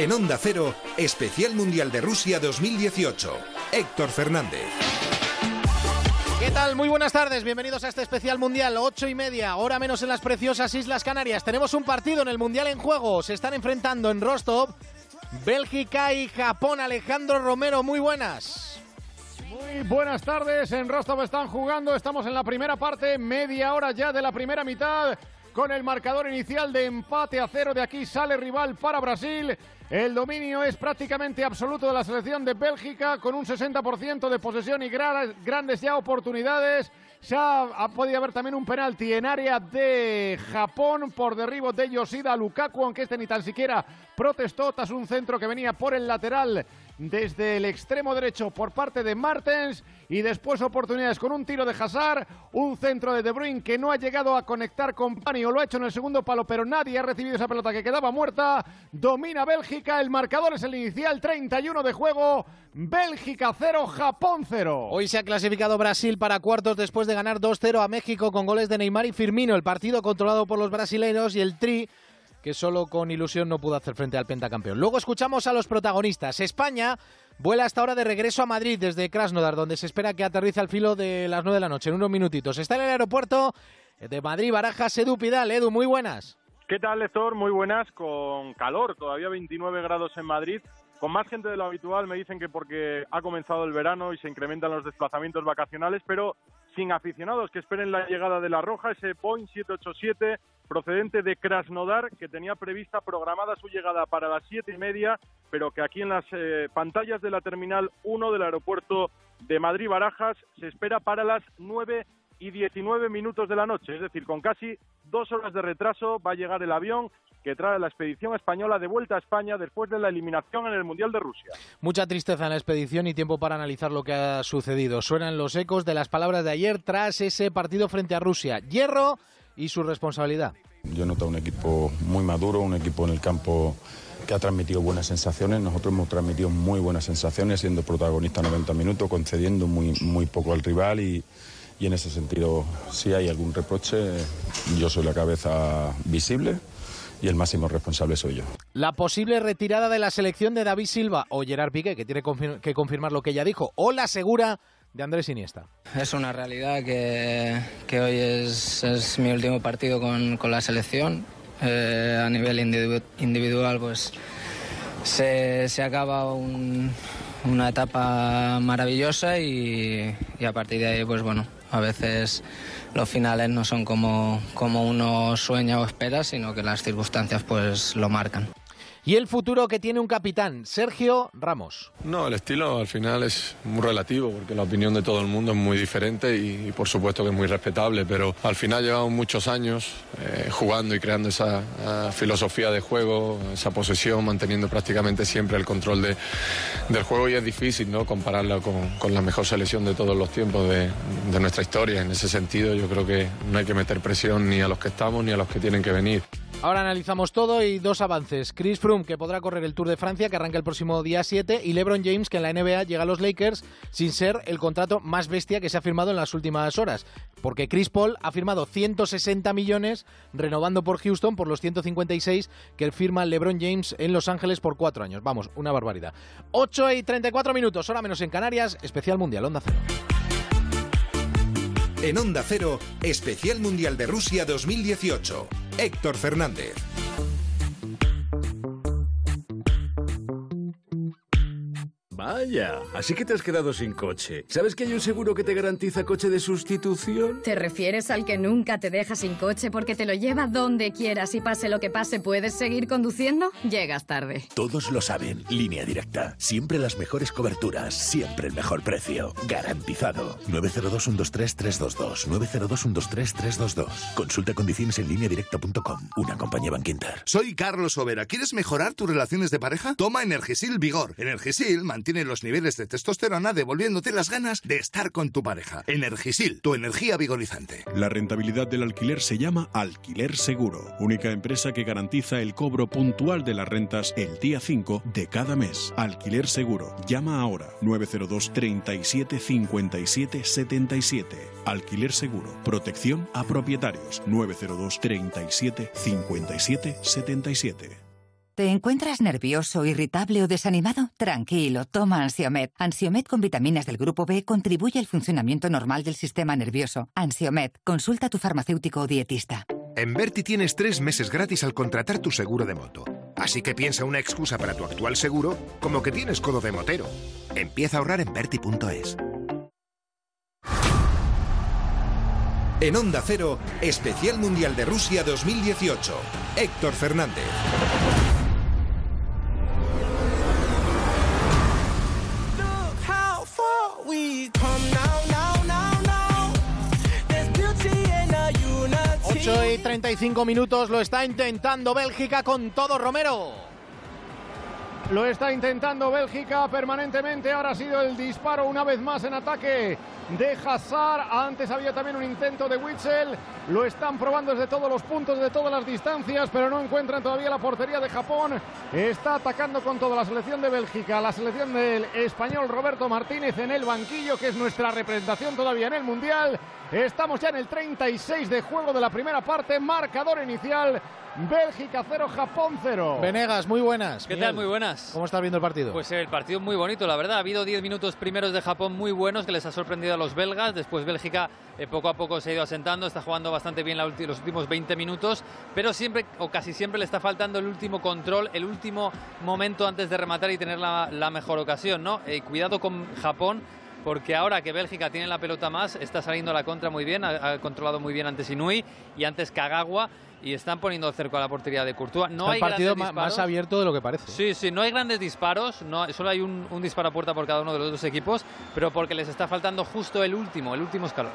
En Onda Cero, Especial Mundial de Rusia 2018. Héctor Fernández. ¿Qué tal? Muy buenas tardes, bienvenidos a este especial mundial, ocho y media, hora menos en las preciosas Islas Canarias. Tenemos un partido en el mundial en juego, se están enfrentando en Rostov Bélgica y Japón. Alejandro Romero, muy buenas. Muy buenas tardes, en Rostov están jugando, estamos en la primera parte, media hora ya de la primera mitad con el marcador inicial de empate a cero. De aquí sale rival para Brasil. El dominio es prácticamente absoluto de la selección de Bélgica con un 60% de posesión y grandes ya oportunidades. Se ha, podido haber también un penalti en área de Japón por derribo de Yoshida Lukaku, aunque este ni tan siquiera protestó tras un centro que venía por el lateral desde el extremo derecho por parte de Martens y después oportunidades con un tiro de Hazard, un centro de De Bruyne que no ha llegado a conectar con Pani o lo ha hecho en el segundo palo, pero nadie ha recibido esa pelota que quedaba muerta. Domina Bélgica, el marcador es el inicial, 31 de juego. Bélgica 0, Japón 0. Hoy se ha clasificado Brasil para cuartos después de ganar 2-0 a México con goles de Neymar y Firmino. El partido controlado por los brasileños y el Tri que solo con ilusión no pudo hacer frente al pentacampeón. Luego escuchamos a los protagonistas. España vuela hasta ahora de regreso a Madrid desde Krasnodar, donde se espera que aterrice al filo de las 9 de la noche, en unos minutitos. Está en el aeropuerto de Madrid, Barajas, Edu Pidal. Edu, muy buenas. ¿Qué tal, Lector? Muy buenas, con calor, todavía 29 grados en Madrid. Con más gente de lo habitual, me dicen que porque ha comenzado el verano y se incrementan los desplazamientos vacacionales, pero sin aficionados que esperen la llegada de la Roja, ese Boeing 787 procedente de Krasnodar, que tenía prevista programada su llegada para las siete y media, pero que aquí en las eh, pantallas de la Terminal 1 del aeropuerto de Madrid-Barajas se espera para las nueve y 19 minutos de la noche, es decir, con casi dos horas de retraso va a llegar el avión que trae la expedición española de vuelta a España después de la eliminación en el Mundial de Rusia. Mucha tristeza en la expedición y tiempo para analizar lo que ha sucedido. Suenan los ecos de las palabras de ayer tras ese partido frente a Rusia. Hierro y su responsabilidad. Yo noto un equipo muy maduro, un equipo en el campo que ha transmitido buenas sensaciones. Nosotros hemos transmitido muy buenas sensaciones, siendo protagonista 90 minutos, concediendo muy, muy poco al rival y, y en ese sentido, si hay algún reproche, yo soy la cabeza visible y el máximo responsable soy yo. La posible retirada de la selección de David Silva o Gerard Piqué, que tiene que confirmar lo que ella dijo, o la segura de Andrés Iniesta. Es una realidad que, que hoy es, mi último partido con, con la selección. Eh, a nivel individual, pues se, se acaba un, una etapa maravillosa y, y, a partir de ahí, pues bueno, a veces los finales no son como, como uno sueña o espera, sino que las circunstancias pues lo marcan y el futuro que tiene un capitán, Sergio Ramos. No, el estilo al final es muy relativo porque la opinión de todo el mundo es muy diferente y, por supuesto que es muy respetable, pero al final llevamos muchos años eh, jugando y creando esa eh, filosofía de juego, esa posesión, manteniendo prácticamente siempre el control de, del juego y es difícil ¿no? compararla con, con, la mejor selección de todos los tiempos de, de nuestra historia. En ese sentido yo creo que no hay que meter presión ni a los que estamos ni a los que tienen que venir. Ahora analizamos todo y dos avances. Chris Froome, que podrá correr el Tour de Francia, que arranca el próximo día 7, y LeBron James, que en la NBA llega a los Lakers sin ser el contrato más bestia que se ha firmado en las últimas horas. Porque Chris Paul ha firmado 160 millones renovando por Houston por los 156 que firma LeBron James en Los Ángeles por cuatro años. Vamos, una barbaridad. 8 y 34 minutos, hora menos en Canarias, especial mundial, Onda Cero. En Onda Cero, Especial Mundial de Rusia 2018. Héctor Fernández. Vaya, así que te has quedado sin coche. ¿Sabes que hay un seguro que te garantiza coche de sustitución? ¿Te refieres al que nunca te deja sin coche porque te lo lleva donde quieras y pase lo que pase, puedes seguir conduciendo? Llegas tarde. Todos lo saben. Línea directa. Siempre las mejores coberturas. Siempre el mejor precio. Garantizado. 902-123-322. 902-123-322. Consulta condiciones en línea directa.com. Una compañía Banquinter. Soy Carlos Overa. ¿Quieres mejorar tus relaciones de pareja? Toma Energisil Vigor. Energisil mantiene tiene los niveles de testosterona devolviéndote las ganas de estar con tu pareja. Energisil, tu energía vigorizante. La rentabilidad del alquiler se llama Alquiler Seguro, única empresa que garantiza el cobro puntual de las rentas el día 5 de cada mes. Alquiler Seguro. Llama ahora 902 37 57 77. Alquiler Seguro. Protección a propietarios 902 37 57 77. ¿Te encuentras nervioso, irritable o desanimado? Tranquilo, toma Ansiomed. Ansiomed con vitaminas del grupo B contribuye al funcionamiento normal del sistema nervioso. Ansiomed, consulta a tu farmacéutico o dietista. En Berti tienes tres meses gratis al contratar tu seguro de moto. Así que piensa una excusa para tu actual seguro como que tienes codo de motero. Empieza a ahorrar en Berti.es. En Onda Cero, Especial Mundial de Rusia 2018. Héctor Fernández. 8 y 35 minutos lo está intentando Bélgica con todo Romero. Lo está intentando Bélgica permanentemente. Ahora ha sido el disparo una vez más en ataque de Hazard. Antes había también un intento de Witzel. Lo están probando desde todos los puntos, de todas las distancias, pero no encuentran todavía la portería de Japón. Está atacando con toda la selección de Bélgica, la selección del español Roberto Martínez en el banquillo, que es nuestra representación todavía en el Mundial. Estamos ya en el 36 de juego de la primera parte. Marcador inicial. Bélgica 0, Japón 0. Venegas, muy buenas. ¿Qué tal? Muy buenas. ¿Cómo estás viendo el partido? Pues el partido muy bonito, la verdad. Ha habido 10 minutos primeros de Japón muy buenos que les ha sorprendido a los belgas. Después Bélgica eh, poco a poco se ha ido asentando, está jugando bastante bien la los últimos 20 minutos, pero siempre o casi siempre le está faltando el último control, el último momento antes de rematar y tener la, la mejor ocasión, ¿no? Eh, cuidado con Japón. Porque ahora que Bélgica tiene la pelota más, está saliendo a la contra muy bien, ha, ha controlado muy bien antes Inui y antes Kagawa y están poniendo cerco a la portería de Courtois. No Está hay partido más disparos. abierto de lo que parece. Sí, sí, no hay grandes disparos, no, solo hay un, un disparo a puerta por cada uno de los dos equipos, pero porque les está faltando justo el último, el último escalón.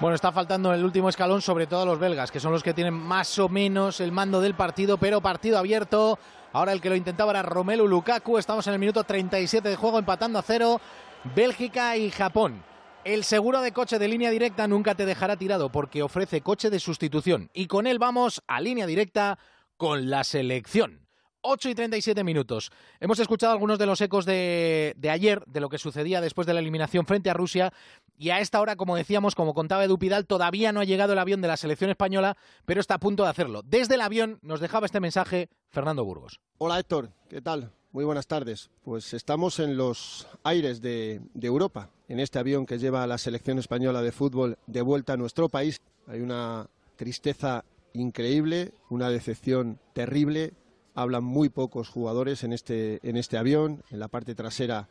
Bueno, está faltando el último escalón, sobre todo a los belgas, que son los que tienen más o menos el mando del partido, pero partido abierto. Ahora el que lo intentaba era Romelu Lukaku. Estamos en el minuto 37 de juego, empatando a cero. Bélgica y Japón. El seguro de coche de línea directa nunca te dejará tirado porque ofrece coche de sustitución. Y con él vamos a línea directa con la selección. 8 y 37 minutos. Hemos escuchado algunos de los ecos de, de ayer, de lo que sucedía después de la eliminación frente a Rusia. Y a esta hora, como decíamos, como contaba Edu Pidal, todavía no ha llegado el avión de la selección española, pero está a punto de hacerlo. Desde el avión nos dejaba este mensaje Fernando Burgos. Hola Héctor, ¿qué tal? Muy buenas tardes. Pues estamos en los aires de, Europa, en este avión que lleva a la selección española de fútbol de vuelta a nuestro país. Hay una tristeza increíble, una decepción terrible. Hablan muy pocos jugadores en este, en este avión. En la parte trasera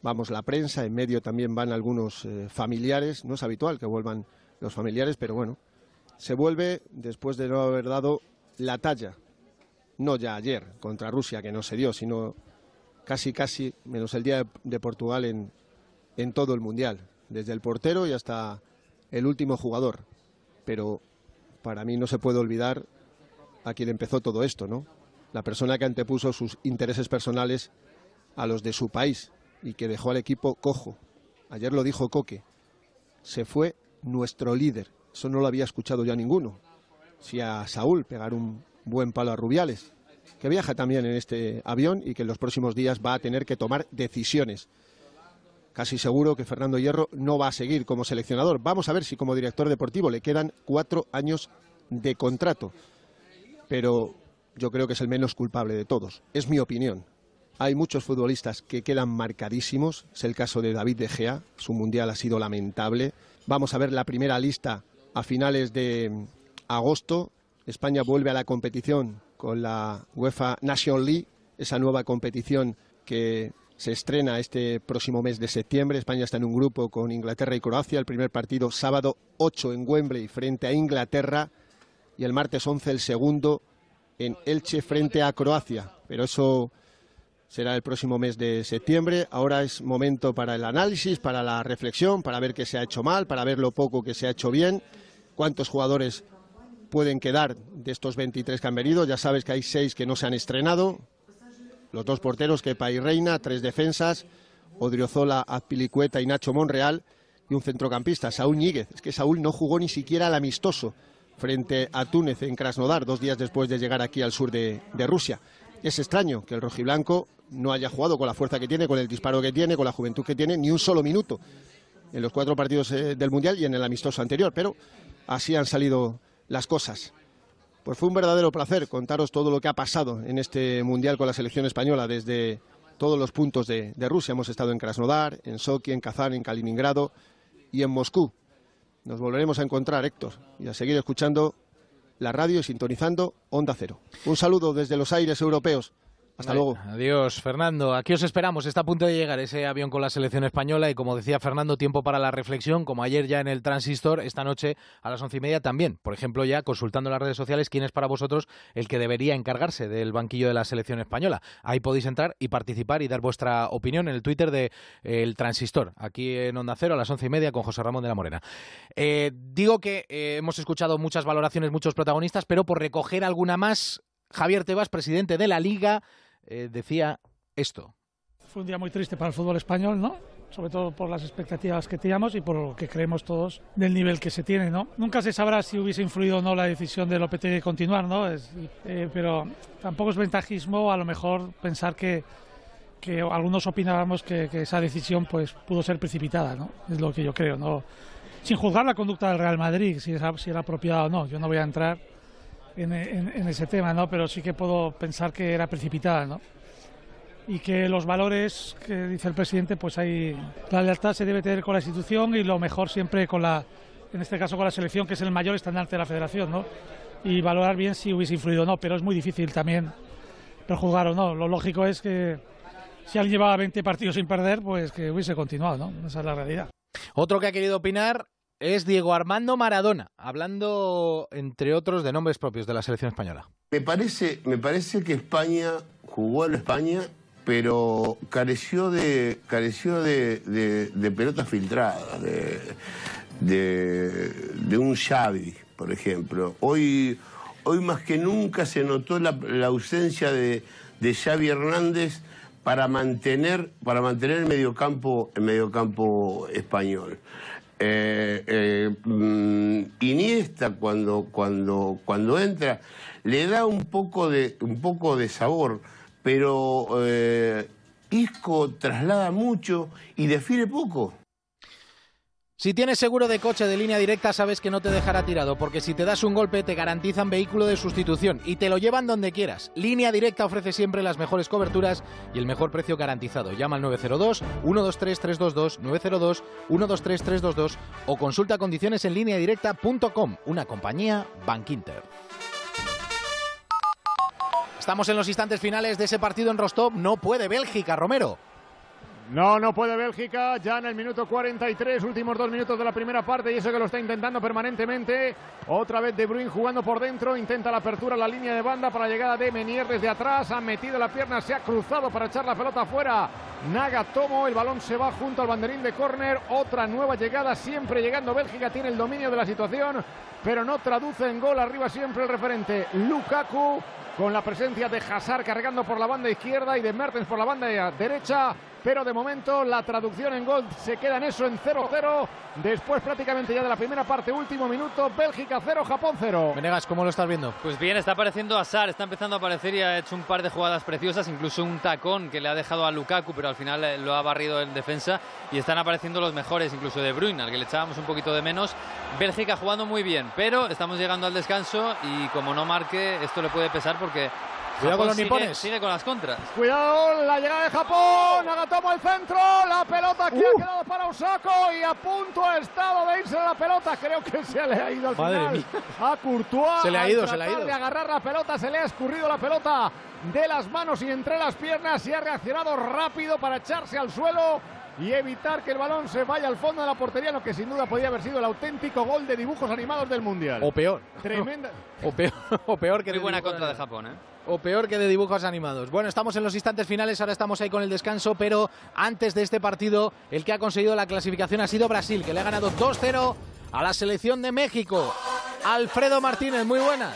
vamos la prensa, en medio también van algunos eh, familiares. No es habitual que vuelvan los familiares, pero bueno, se vuelve después de no haber dado la talla no ya ayer contra Rusia, que no se dio, sino casi, casi, menos el día de, Portugal en, en todo el Mundial, desde el portero y hasta el último jugador. Pero para mí no se puede olvidar a quien empezó todo esto, ¿no? La persona que antepuso sus intereses personales a los de su país y que dejó al equipo cojo. Ayer lo dijo Coque. Se fue nuestro líder. Eso no lo había escuchado ya ninguno. Si a Saúl pegar un buen palo a Rubiales, que viaja también en este avión y que en los próximos días va a tener que tomar decisiones. Casi seguro que Fernando Hierro no va a seguir como seleccionador. Vamos a ver si como director deportivo le quedan cuatro años de contrato. Pero yo creo que es el menos culpable de todos. Es mi opinión. Hay muchos futbolistas que quedan marcadísimos. Es el caso de David De Gea. Su mundial ha sido lamentable. Vamos a ver la primera lista a finales de agosto. España vuelve a la competición con la UEFA Nation League, esa nueva competición que se estrena este próximo mes de septiembre. España está en un grupo con Inglaterra y Croacia. El primer partido sábado 8 en Wembley frente a Inglaterra y el martes 11 el segundo en Elche frente a Croacia. Pero eso será el próximo mes de septiembre. Ahora es momento para el análisis, para la reflexión, para ver qué se ha hecho mal, para ver lo poco que se ha hecho bien, cuántos jugadores pueden quedar de estos 23 que han venido. Ya sabes que hay seis que no se han estrenado. Los dos porteros, Kepa y Reina, tres defensas, Odriozola, Azpilicueta y Nacho Monreal, y un centrocampista, Saúl Ñíguez. Es que Saúl no jugó ni siquiera al amistoso frente a Túnez en Krasnodar, dos días después de llegar aquí al sur de, de Rusia. Es extraño que el rojiblanco no haya jugado con la fuerza que tiene, con el disparo que tiene, con la juventud que tiene, ni un solo minuto en los cuatro partidos eh, del Mundial y en el amistoso anterior, pero así han salido las cosas. Pues fue un verdadero placer contaros todo lo que ha pasado en este Mundial con la selección española desde todos los puntos de, Rusia. Hemos estado en Krasnodar, en Sochi, en Kazán, en Kaliningrado y en Moscú. Nos volveremos a encontrar, Héctor, y a seguir escuchando la radio y sintonizando Onda Cero. Un saludo desde los aires europeos. Hasta Vale, luego. Adiós, Fernando. Aquí os esperamos. Está a punto de llegar ese avión con la selección española y, como decía Fernando, tiempo para la reflexión, como ayer ya en el Transistor, esta noche a las once y media también. Por ejemplo, ya consultando en las redes sociales quién es para vosotros el que debería encargarse del banquillo de la selección española. Ahí podéis entrar y participar y dar vuestra opinión en el Twitter de eh, El Transistor, aquí en Onda Cero a las once y media con José Ramón de la Morena. Eh, digo que eh, hemos escuchado muchas valoraciones, muchos protagonistas, pero por recoger alguna más, Javier Tebas, presidente de la Liga, eh, decía esto. Fue un día muy triste para el fútbol español, ¿no? Sobre todo por las expectativas que teníamos y por lo que creemos todos del nivel que se tiene, ¿no? Nunca se sabrá si hubiese influido o no la decisión de Lopetegui de continuar, ¿no? Es- eh, pero tampoco es ventajismo a lo mejor pensar que, que algunos opinábamos que, que esa decisión pues pudo ser precipitada, ¿no? Es lo que yo creo, ¿no? Sin juzgar la conducta del Real Madrid, si, esa- si era apropiada o no. Yo no voy a entrar en, en- en ese tema, ¿no? Pero sí que puedo pensar que era precipitada, ¿no? Y que los valores que dice el presidente, pues hay la lealtad se debe tener con la institución y lo mejor siempre con la, en este caso con la selección, que es el mayor estandarte de la federación, ¿no? Y valorar bien si hubiese influido o no, pero es muy difícil también prejuzgar o no. Lo lógico es que si alguien llevaba 20 partidos sin perder, pues que hubiese continuado, ¿no? Esa es la realidad. Otro que ha querido opinar es Diego Armando Maradona, hablando, entre otros, de nombres propios de la selección española. Me parece, me parece que España jugó en España, pero careció de, careció de, de- pelotas filtradas, de, de, de un Xavi, por ejemplo. Hoy, hoy más que nunca se notó la, la ausencia de, de Xavi Hernández para mantener, para mantener el mediocampo, el mediocampo español. Eh, eh, mm, Iniesta cuando, cuando, cuando entra le da un poco de, un poco de sabor, pero eh, Isco traslada mucho y define poco. Si tienes seguro de coche de línea directa, sabes que no te dejará tirado, porque si te das un golpe te garantizan vehículo de sustitución y te lo llevan donde quieras. Línea directa ofrece siempre las mejores coberturas y el mejor precio garantizado. Llama al 902-123-322, 902-123-322 o consulta condiciones en línea directa.com, una compañía Bankinter. Estamos en los instantes finales de ese partido en Rostov. No puede Bélgica, Romero. No, no puede Bélgica, ya en el minuto 43, últimos dos minutos de la primera parte, y eso que lo está intentando permanentemente. Otra vez De Bruyne jugando por dentro, intenta la apertura a la línea de banda para la llegada de Menier desde atrás, ha metido la pierna, se ha cruzado para echar la pelota afuera. Nagatomo, el balón se va junto al banderín de córner, otra nueva llegada, siempre llegando Bélgica, tiene el dominio de la situación, pero no traduce en gol, arriba siempre el referente Lukaku, con la presencia de Hazard cargando por la banda izquierda y de Mertens por la banda derecha, pero de momento la traducción en gol se queda en eso en 0-0, después prácticamente ya de la primera parte, último minuto, Bélgica 0, Japón 0. Venegas, ¿cómo lo estás viendo? Pues bien, está apareciendo Azar, está empezando a aparecer y ha hecho un par de jugadas preciosas, incluso un tacón que le ha dejado a Lukaku, pero al final eh, lo ha barrido en defensa y están apareciendo los mejores, incluso de Bruyne, al que le echábamos un poquito de menos. Bélgica jugando muy bien, pero estamos llegando al descanso y como no marque, esto le puede pesar porque Cuidado con los sigue- nipones. sigue con las contras. Cuidado, la llegada de Japón, Nagatomo al centro, la pelota que ha quedado para Osako y a punto ha estado de irse la pelota, creo que se le ha ido al Madre final mía. a Courtois. Se le ha ido, se le ha ido. de agarrar la pelota, se le ha escurrido la pelota de las manos y entre las piernas y ha reaccionado rápido para echarse al suelo y evitar que el balón se vaya al fondo de la portería, lo que sin duda podía haber sido el auténtico gol de dibujos animados del Mundial. O peor. Tremenda. O peor, o peor que Muy buena contra de. Japón, ¿eh? O peor que de dibujos animados. Bueno, estamos en los instantes finales, ahora estamos ahí con el descanso, pero antes de este partido, el que ha conseguido la clasificación ha sido Brasil, que le ha ganado 2-0 a la selección de México. Alfredo Martínez, muy buenas.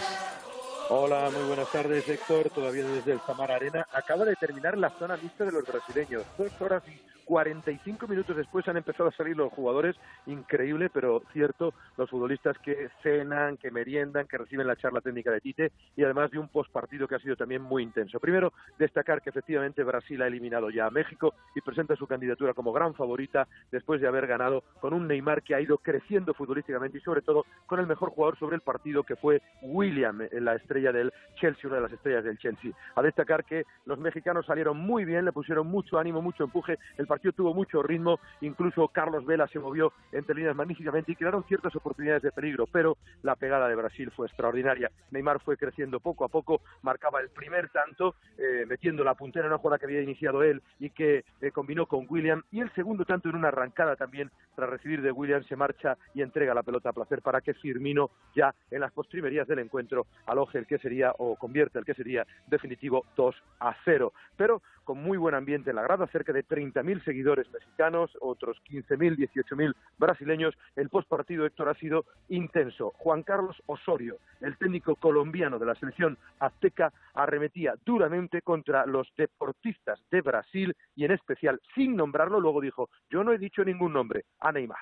Hola, muy buenas tardes, Héctor. Todavía desde el Samar Arena. Acaba de terminar la zona mixta de los brasileños. Dos horas y 45 minutos después han empezado a salir los jugadores, increíble, pero cierto, los futbolistas que cenan, que meriendan, que reciben la charla técnica de Tite y además de un postpartido que ha sido también muy intenso. Primero, destacar que efectivamente Brasil ha eliminado ya a México y presenta su candidatura como gran favorita después de haber ganado con un Neymar que ha ido creciendo futbolísticamente y sobre todo con el mejor jugador sobre el partido que fue William, la estrella del Chelsea, una de las estrellas del Chelsea. A destacar que los mexicanos salieron muy bien, le pusieron mucho ánimo, mucho empuje, partido tuvo mucho ritmo, incluso Carlos Vela se movió entre líneas magníficamente y crearon ciertas oportunidades de peligro, pero la pegada de Brasil fue extraordinaria. Neymar fue creciendo poco a poco, marcaba el primer tanto, eh, metiendo la puntera en una jugada que había iniciado él y que eh, combinó con William, y el segundo tanto en una arrancada también, tras recibir de William, se marcha y entrega la pelota a placer para que Firmino ya en las postrimerías del encuentro aloje el que sería o convierte el que sería definitivo 2 a 0. Pero con muy buen ambiente en la grada, cerca de 30.000 seguidores mexicanos, otros 15.000, 18.000 brasileños. El postpartido, Héctor, ha sido intenso. Juan Carlos Osorio, el técnico colombiano de la selección azteca, arremetía duramente contra los deportistas de Brasil y en especial, sin nombrarlo, luego dijo, yo no he dicho ningún nombre, a Neymar.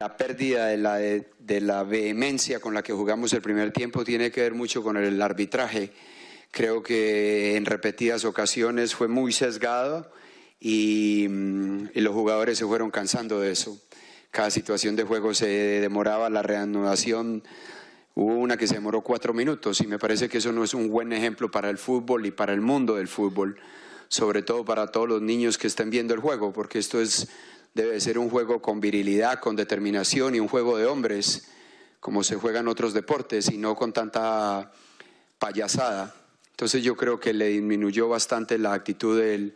La pérdida de la, de la vehemencia con la que jugamos el primer tiempo tiene que ver mucho con el arbitraje. Creo que en repetidas ocasiones fue muy sesgado y, y, los jugadores se fueron cansando de eso. Cada situación de juego se demoraba, la reanudación hubo una que se demoró cuatro minutos y me parece que eso no es un buen ejemplo para el fútbol y para el mundo del fútbol, sobre todo para todos los niños que estén viendo el juego, porque esto es debe ser un juego con virilidad, con determinación y un juego de hombres, como se juega en otros deportes, y no con tanta payasada. Entonces yo creo que le disminuyó bastante la actitud del,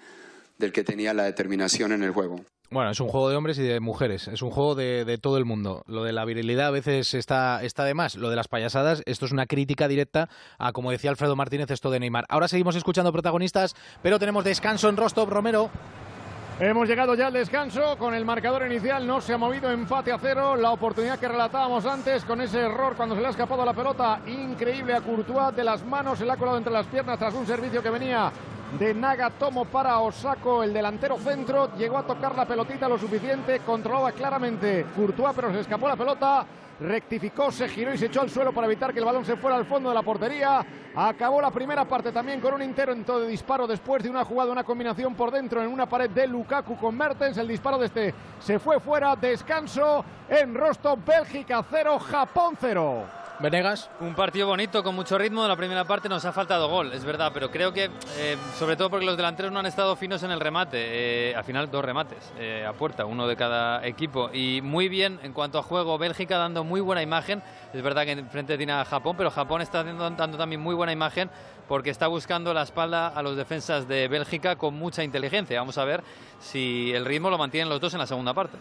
del que tenía la determinación en el juego. Bueno, es un juego de hombres y de mujeres, es un juego de, de, todo el mundo. Lo de la virilidad a veces está, está de más, lo de las payasadas, esto es una crítica directa a, como decía Alfredo Martínez, esto de Neymar. Ahora seguimos escuchando protagonistas, pero tenemos descanso en Rostov, Romero. Hemos llegado ya al descanso con el marcador inicial, no se ha movido empate a cero. La oportunidad que relatábamos antes con ese error cuando se le ha escapado la pelota increíble a Courtois de las manos, se le ha colado entre las piernas tras un servicio que venía de Nagatomo para Osako, el delantero centro. Llegó a tocar la pelotita lo suficiente, controlaba claramente Courtois, pero se escapó la pelota rectificó, se giró y se echó al suelo para evitar que el balón se fuera al fondo de la portería. Acabó la primera parte también con un intento de disparo después de una jugada, una combinación por dentro en una pared de Lukaku con Mertens. El disparo de este se fue fuera. Descanso en Rostov, Bélgica 0, Japón 0. Venegas. Un partido bonito, con mucho ritmo. En la primera parte nos ha faltado gol, es verdad, pero creo que, eh, sobre todo porque los delanteros no han estado finos en el remate. Eh, al final, dos remates eh, a puerta, uno de cada equipo. Y muy bien en cuanto a juego, Bélgica dando muy buena imagen. Es verdad que enfrente tiene a Japón, pero Japón está dando, dando también muy buena imagen porque está buscando la espalda a los defensas de Bélgica con mucha inteligencia. Vamos a ver si el ritmo lo mantienen los dos en la segunda parte.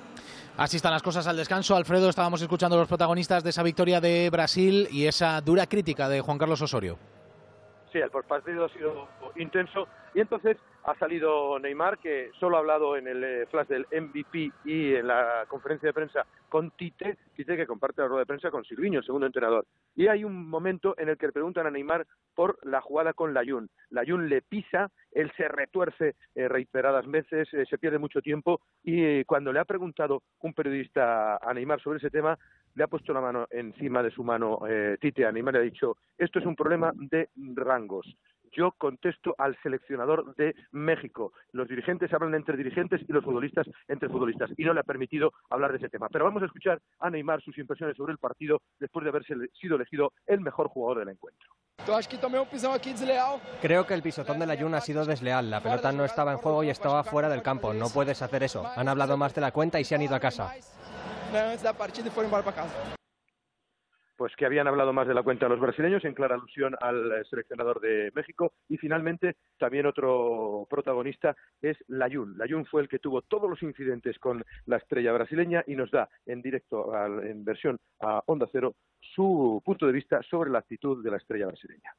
Así están las cosas al descanso. Alfredo, estábamos escuchando a los protagonistas de esa victoria de Brasil y esa dura crítica de Juan Carlos Osorio. Sí, el partido ha sido intenso y entonces ha salido Neymar, que solo ha hablado en el flash del MVP y en la conferencia de prensa con Tite, Tite que comparte la rueda de prensa con Silviño, segundo entrenador. Y hay un momento en el que le preguntan a Neymar por la jugada con Layun. Layun le pisa, él se retuerce eh, reiteradas veces, eh, se pierde mucho tiempo y eh, cuando le ha preguntado un periodista a Neymar sobre ese tema, le ha puesto la mano encima de su mano Tite a Neymar le ha dicho, esto es un problema de rangos yo contesto al seleccionador de México. Los dirigentes hablan entre dirigentes y los futbolistas entre futbolistas. Y no le ha permitido hablar de ese tema. Pero vamos a escuchar a Neymar sus impresiones sobre el partido después de haberse sido elegido el mejor jugador del encuentro. Creo que el pisotón de la Jun ha sido desleal. La pelota no estaba en juego y estaba fuera del campo. No puedes hacer eso. Han hablado más de la cuenta y se han ido a casa pues que habían hablado más de la cuenta de los brasileños en clara alusión al seleccionador de México y finalmente también otro protagonista es Layun. Layun fue el que tuvo todos los incidentes con la estrella brasileña y nos da en directo en versión a Onda Cero su punto de vista sobre la actitud de la estrella brasileña.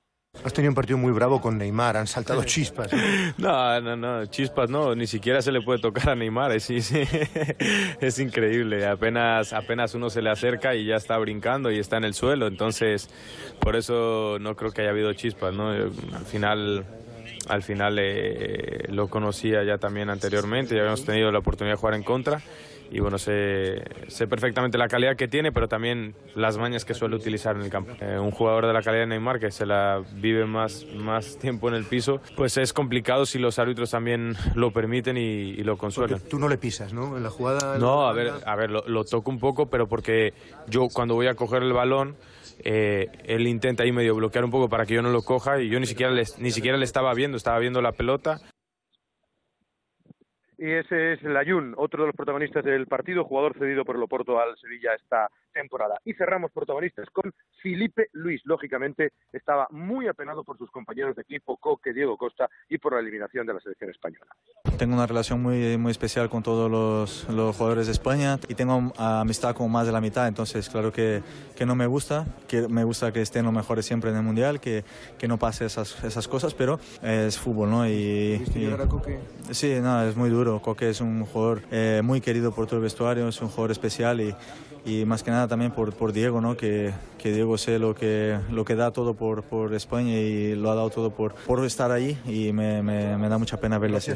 Has tenido un partido muy bravo con Neymar, han saltado chispas. No, no, no, chispas no, ni siquiera se le puede tocar a Neymar, es, es increíble, apenas, apenas uno se le acerca y ya está brincando y está en el suelo, entonces por eso no creo que haya habido chispas, ¿no? Al final al final eh, lo conocía ya también anteriormente, ya habíamos tenido la oportunidad de jugar en contra y bueno, sé, sé perfectamente la calidad que tiene, pero también las mañas que suele utilizar en el campo. Eh, un jugador de la calidad de Neymar que se la vive más, más tiempo en el piso, pues es complicado si los árbitros también lo permiten y, y lo consuelan. Tú no le pisas, ¿no? En la jugada... No, a ver, a ver, lo, lo toco un poco, pero porque yo cuando voy a coger el balón, eh, él intenta ahí medio bloquear un poco para que yo no lo coja y yo ni siquiera le, ni siquiera le estaba viendo, estaba viendo la pelota. Y ese es Layún, otro de los protagonistas del partido, jugador cedido por el Oporto al Sevilla esta temporada. Y cerramos protagonistas con Felipe Luis. Lógicamente estaba muy apenado por sus compañeros de equipo, Coque, Diego Costa, y por la eliminación de la selección española. Tengo una relación muy, muy especial con todos los, los jugadores de España y tengo amistad con más de la mitad, entonces claro que, que no me gusta, que me gusta que estén los mejores siempre en el Mundial, que, que no pase esas, esas cosas, pero es fútbol, ¿no? Y, y- sí, no, es muy duro. Coque es un jugador eh, muy querido por todo el vestuario, es un jugador especial y, y más que nada también por, por Diego, ¿no? Que, que Diego sé lo que, lo que da todo por, por España y lo ha dado todo por, por estar ahí y me, me, da mucha pena verle así.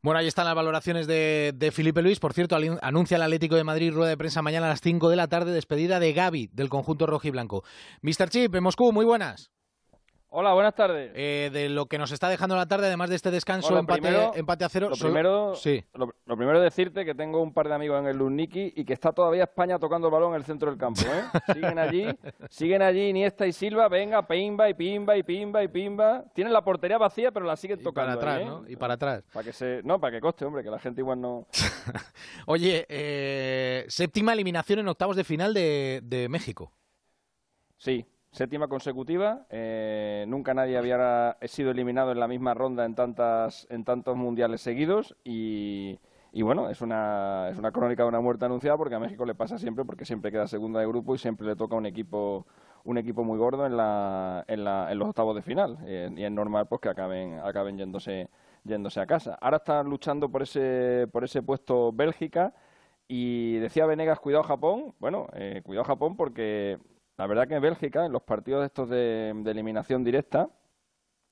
Bueno, ahí están las valoraciones de, de Felipe Luis. Por cierto, anuncia el Atlético de Madrid rueda de prensa mañana a las 5 de la tarde, despedida de Gaby del conjunto rojo y blanco. Mr. Chip, en Moscú, muy buenas. Hola, buenas tardes. Eh, de lo que nos está dejando la tarde, además de este descanso, Bueno, empate, primero- empate a cero. Lo solo- primero, Sí. lo, lo primero es decirte que tengo un par de amigos en el Lundniki y que está todavía España tocando el balón en el centro del campo. ¿eh? Siguen allí, siguen allí Iniesta y Silva, venga, pimba y pimba y pimba y pimba. Tienen la portería vacía, pero la siguen tocando. para ahí, atrás, ¿eh? ¿no? Y para atrás. Para que se, no, para que coste, hombre, que la gente igual no. Oye, eh, séptima eliminación en octavos de final de, de México. Sí, séptima consecutiva. eh, nunca nadie había sido eliminado en la misma ronda en tantas en tantos mundiales seguidos y, y bueno, es una, es una crónica de una muerte anunciada porque a México le pasa siempre porque siempre queda segunda de grupo y siempre le toca un equipo un equipo muy gordo en, la, en, la, en los octavos de final eh, y es normal pues que acaben acaben yéndose yéndose a casa. Ahora están luchando por ese por ese puesto Bélgica y decía Venegas, cuidado Japón. Bueno, eh, cuidado Japón porque la verdad que en Bélgica, en los partidos estos de, de eliminación directa,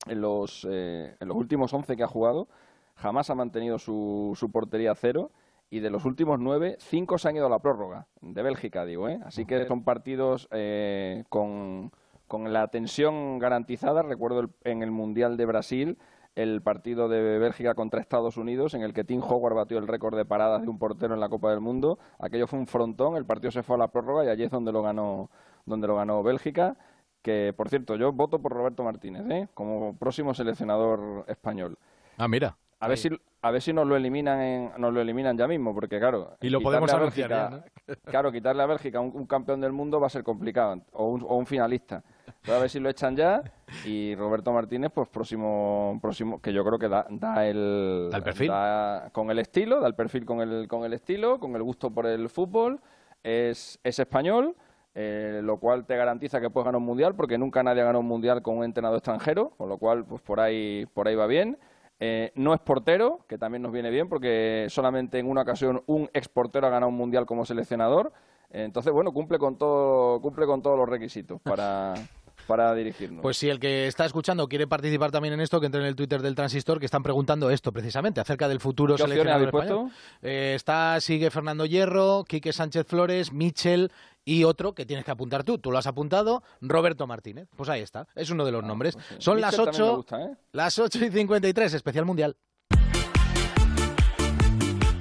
en los, eh, en los últimos 11 que ha jugado, jamás ha mantenido su, su portería a cero. Y de los últimos nueve, cinco se han ido a la prórroga, de Bélgica, digo, ¿eh? Así que son partidos eh, con, con la tensión garantizada. Recuerdo el- en el Mundial de Brasil, el partido de Bélgica contra Estados Unidos, en el que Tim Howard batió el récord de paradas de un portero en la Copa del Mundo. Aquello fue un frontón, el partido se fue a la prórroga y allí es donde lo ganó, donde lo ganó Bélgica. Que, por cierto, yo voto por Roberto Martínez, ¿eh? como próximo seleccionador español. Ah, mira. A ver si a ver si nos lo eliminan en- nos lo eliminan ya mismo, porque claro, Y lo podemos a anunciar Bélgica- ya, Claro, quitarle a Bélgica un, un campeón del mundo va a ser complicado, o un, o un finalista. Pero a ver si lo echan ya y Roberto Martínez, pues próximo, próximo que yo creo que da, da el, Da el perfil. da con el estilo, da el perfil con el, con el estilo, con el gusto por el fútbol, es, es español, eh, lo cual te garantiza que puedes ganar un mundial, porque nunca nadie ha ganado un mundial con un entrenador extranjero, con lo cual pues por ahí, por ahí va bien. Eh, no es portero, que también nos viene bien, porque solamente en una ocasión un exportero ha ganado un mundial como seleccionador. Eh, Entonces, bueno, cumple con todo, cumple con todos los requisitos para, para dirigirnos. Pues si el que está escuchando quiere participar también en esto, que entre en el Twitter del Transistor, que están pregunando esto precisamente, acerca del futuro ¿Qué opciones seleccionador español. Eh, está, sigue Fernando Hierro, Quique Sánchez Flores, Michel y otro que tienes que apuntar tú. Tú lo has apuntado, Roberto Martínez. Pues ahí está, es uno de los nombres. Son las Michel también me 8, gusta, ¿eh? las 8 y 53, especial mundial.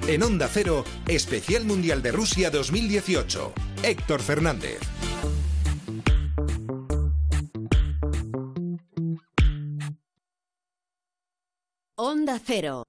En Onda Cero, Especial Mundial de Rusia 2018. Héctor Fernández. Onda Cero.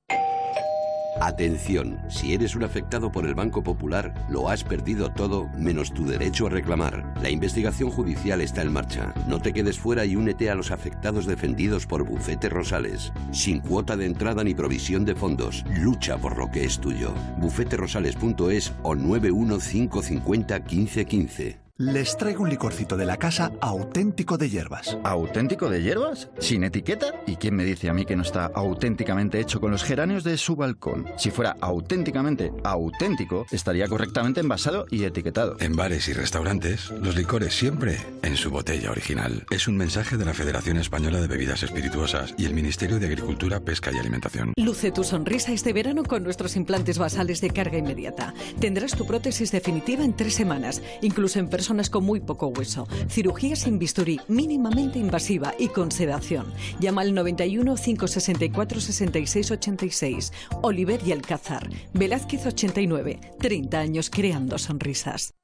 Atención, si eres un afectado por el Banco Popular, lo has perdido todo menos tu derecho a reclamar. La investigación judicial está en marcha. No te quedes fuera y únete a los afectados defendidos por Bufete Rosales. Sin cuota de entrada ni provisión de fondos. Lucha por lo que es tuyo. bufeterosales.es o 915501515. Les traigo un licorcito de la casa auténtico de hierbas. ¿Auténtico de hierbas? ¿Sin etiqueta? ¿Y quién me dice a mí que no está auténticamente hecho con los geranios de su balcón? Si fuera auténticamente auténtico, estaría correctamente envasado y etiquetado. En bares y restaurantes, los licores siempre en su botella original. Es un mensaje de la Federación Española de Bebidas Espirituosas y el Ministerio de Agricultura, Pesca y Alimentación. Luce tu sonrisa este verano con nuestros implantes basales de carga inmediata. Tendrás tu prótesis definitiva en tres semanas, incluso en personas con muy poco hueso. Cirugía sin bisturí, mínimamente invasiva y con sedación. Llama al 91 564 66 86. Oliver y Alcázar. Velázquez 89. 30 años creando sonrisas.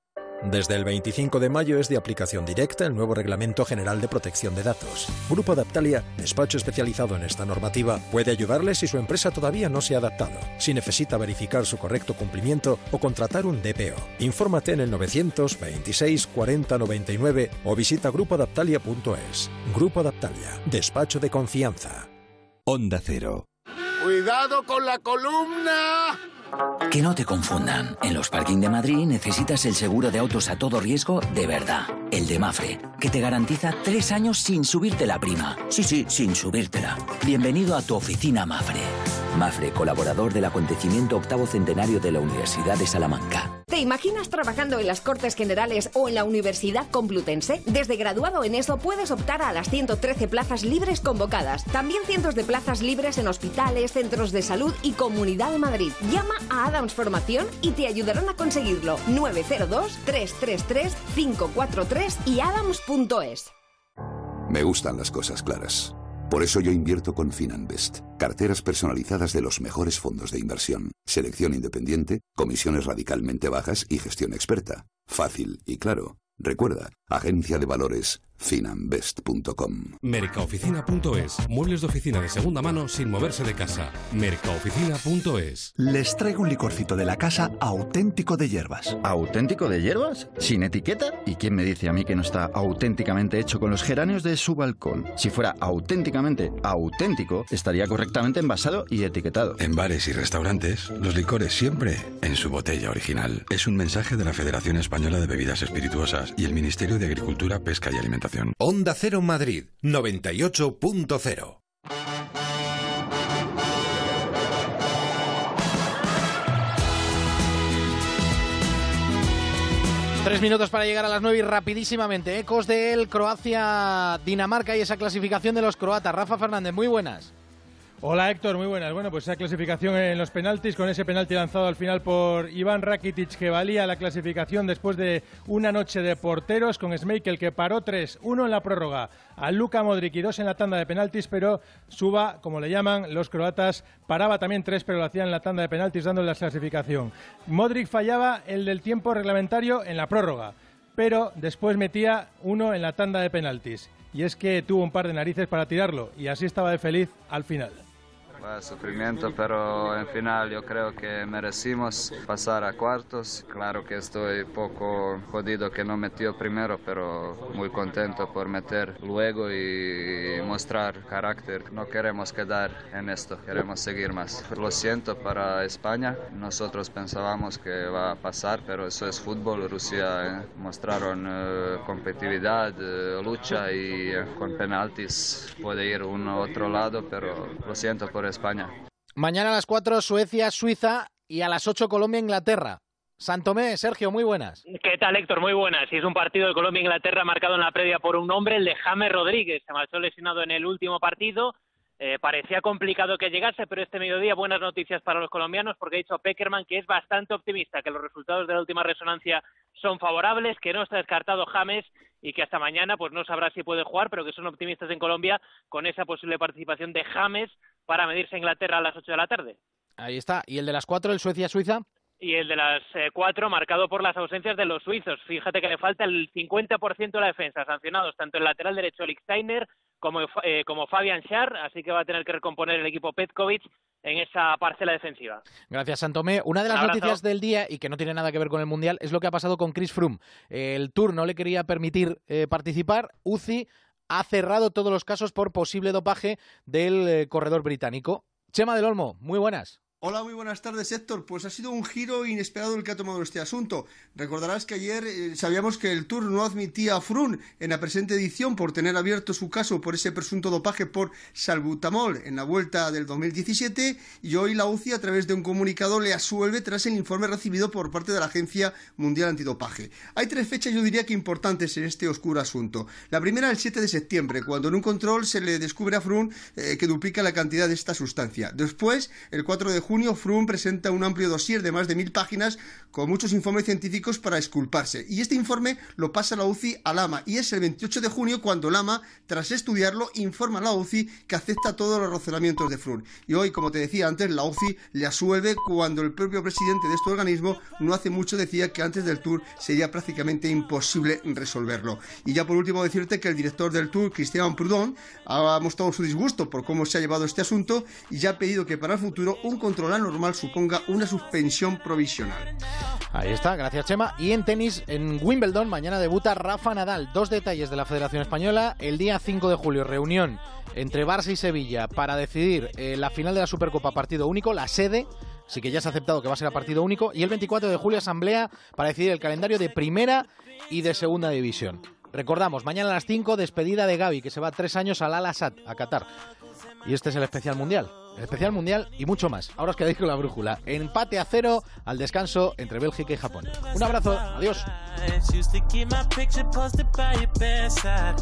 Desde el 25 de mayo es de aplicación directa el nuevo Reglamento General de Protección de Datos. Grupo Adaptalia, despacho especializado en esta normativa, puede ayudarle si su empresa todavía no se ha adaptado, si necesita verificar su correcto cumplimiento o contratar un DPO. Infórmate en el 926 40 99 o visita grupoadaptalia.es. Grupo Adaptalia, despacho de confianza. Onda Cero. ¡Cuidado con la columna! Que no te confundan. En los parking de Madrid necesitas el seguro de autos a todo riesgo de verdad. El de Mafre, que te garantiza tres años sin subirte la prima. Sí, sí, sin subírtela. Bienvenido a tu oficina Mafre. Mafre, colaborador del acontecimiento octavo centenario de la Universidad de Salamanca. ¿Te imaginas trabajando en las Cortes Generales o en la Universidad Complutense? Desde graduado en eso puedes optar a las 113 plazas libres convocadas. También cientos de plazas libres en hospitales, centros de salud y Comunidad de Madrid. Llama a Adams Formación y te ayudarán a conseguirlo. 902-333-543 y adams.es. Me gustan las cosas claras. Por eso yo invierto con Finanbest. Carteras personalizadas de los mejores fondos de inversión. Selección independiente, comisiones radicalmente bajas y gestión experta. Fácil y claro. Recuerda, agencia de valores finanbest.com. Mercaoficina.es. Muebles de oficina de segunda mano sin moverse de casa. Mercaoficina.es. Les traigo un licorcito de la casa auténtico de hierbas. ¿Auténtico de hierbas? ¿Sin etiqueta? ¿Y quién me dice a mí que no está auténticamente hecho con los geranios de su balcón? Si fuera auténticamente auténtico, estaría correctamente envasado y etiquetado. En bares y restaurantes, los licores siempre en su botella original. Es un mensaje de la Federación Española de Bebidas Espirituosas y el Ministerio de Agricultura, Pesca y Alimentación. Onda Cero Madrid 98.0. Tres minutos para llegar a las nueve y rapidísimamente. Ecos del Croacia-Dinamarca y esa clasificación de los croatas. Rafa Fernández, muy buenas. Hola Héctor, muy buenas. Bueno, pues esa clasificación en los penaltis, con ese penalti lanzado al final por Iván Rakitic que valía la clasificación después de una noche de porteros, con Schmeichel que paró tres, uno en la prórroga, a Luka Modric y dos en la tanda de penaltis, pero Suba, como le llaman los croatas, paraba también tres, pero lo hacía en la tanda de penaltis dándole la clasificación. Modric fallaba el del tiempo reglamentario en la prórroga, pero después metía uno en la tanda de penaltis. Y es que tuvo un par de narices para tirarlo, y así estaba de feliz al final. Fue sufrimiento, pero en final yo creo que merecimos pasar a cuartos. Claro que estoy poco jodido que no metió primero, pero muy contento por meter luego y mostrar carácter. No queremos quedar en esto, queremos seguir más. Lo siento para España, nosotros pensábamos que va a pasar, pero eso es fútbol. Rusia eh, mostraron eh, competitividad, eh, lucha y con penaltis puede ir uno a otro lado, pero lo siento por España. Mañana a las 4 Suecia, Suiza y a las 8 Colombia, Inglaterra. Santomé, Sergio, muy buenas. ¿Qué tal, Héctor? Muy buenas. Y es un partido de Colombia-Inglaterra marcado en la previa por un hombre, el de James Rodríguez. Se marchó lesionado en el último partido. Eh, parecía complicado que llegase, pero este mediodía buenas noticias para los colombianos porque ha dicho Peckerman que es bastante optimista, que los resultados de la última resonancia son favorables, que no está descartado James y que hasta mañana pues no sabrá si puede jugar, pero que son optimistas en Colombia con esa posible participación de James para medirse a Inglaterra a las 8 de la tarde. Ahí está. ¿Y el de las 4, el Suecia-Suiza? y el de las eh, cuatro marcado por las ausencias de los suizos. Fíjate que le falta el 50% de la defensa, sancionados tanto el lateral derecho Licksteiner como, eh, como Fabian Schär, así que va a tener que recomponer el equipo Petkovic en esa parcela defensiva. Gracias, Santomé. Una de las noticias del día, y que no tiene nada que ver con el Mundial, es lo que ha pasado con Chris Froome. El Tour no le quería permitir eh, participar. UCI ha cerrado todos los casos por posible dopaje del eh, corredor británico. Chema del Olmo, muy buenas. Hola, muy buenas tardes, Héctor. Pues ha sido un giro inesperado el que ha tomado este asunto. Recordarás que ayer eh, sabíamos que el Tour no admitía a Frun en la presente edición por tener abierto su caso por ese presunto dopaje por salbutamol en la vuelta del 2017 y hoy la UCI a través de un comunicado le asuelve tras el informe recibido por parte de la Agencia Mundial Antidopaje. Hay tres fechas, yo diría que importantes en este oscuro asunto. La primera, el 7 de septiembre, cuando en un control se le descubre a Frun eh, que duplica la cantidad de esta sustancia. Después, el 4 de junio, junio, Froome presenta un amplio dossier de más de mil páginas con muchos informes científicos para esculparse. Y este informe lo pasa la UCI a Lama. Y es el 28 de junio cuando Lama, tras estudiarlo, informa a la UCI que acepta todos los razonamientos de Froome. Y hoy, como te decía antes, la UCI le asuelve cuando el propio presidente de este organismo no hace mucho decía que antes del Tour sería prácticamente imposible resolverlo. Y ya por último decirte que el director del Tour, Christian Prudhomme, ha mostrado su disgusto por cómo se ha llevado este asunto y ya ha pedido que para el futuro un control la normal suponga una suspensión provisional. Ahí está, gracias Chema. Y en tenis, en Wimbledon, mañana debuta Rafa Nadal. Dos detalles de la Federación Española. El día 5 de julio, reunión entre Barça y Sevilla para decidir eh, la final de la Supercopa partido único, la sede. Así que ya se ha aceptado que va a ser a partido único. Y el 24 de julio, asamblea para decidir el calendario de primera y de segunda división. Recordamos, mañana a las 5, despedida de Gaby, que se va tres años al Al Assad, a Qatar. Y este es el especial mundial. El especial mundial y mucho más. Ahora os quedáis con la brújula. Empate a cero al descanso entre Bélgica y Japón. Un abrazo. Adiós.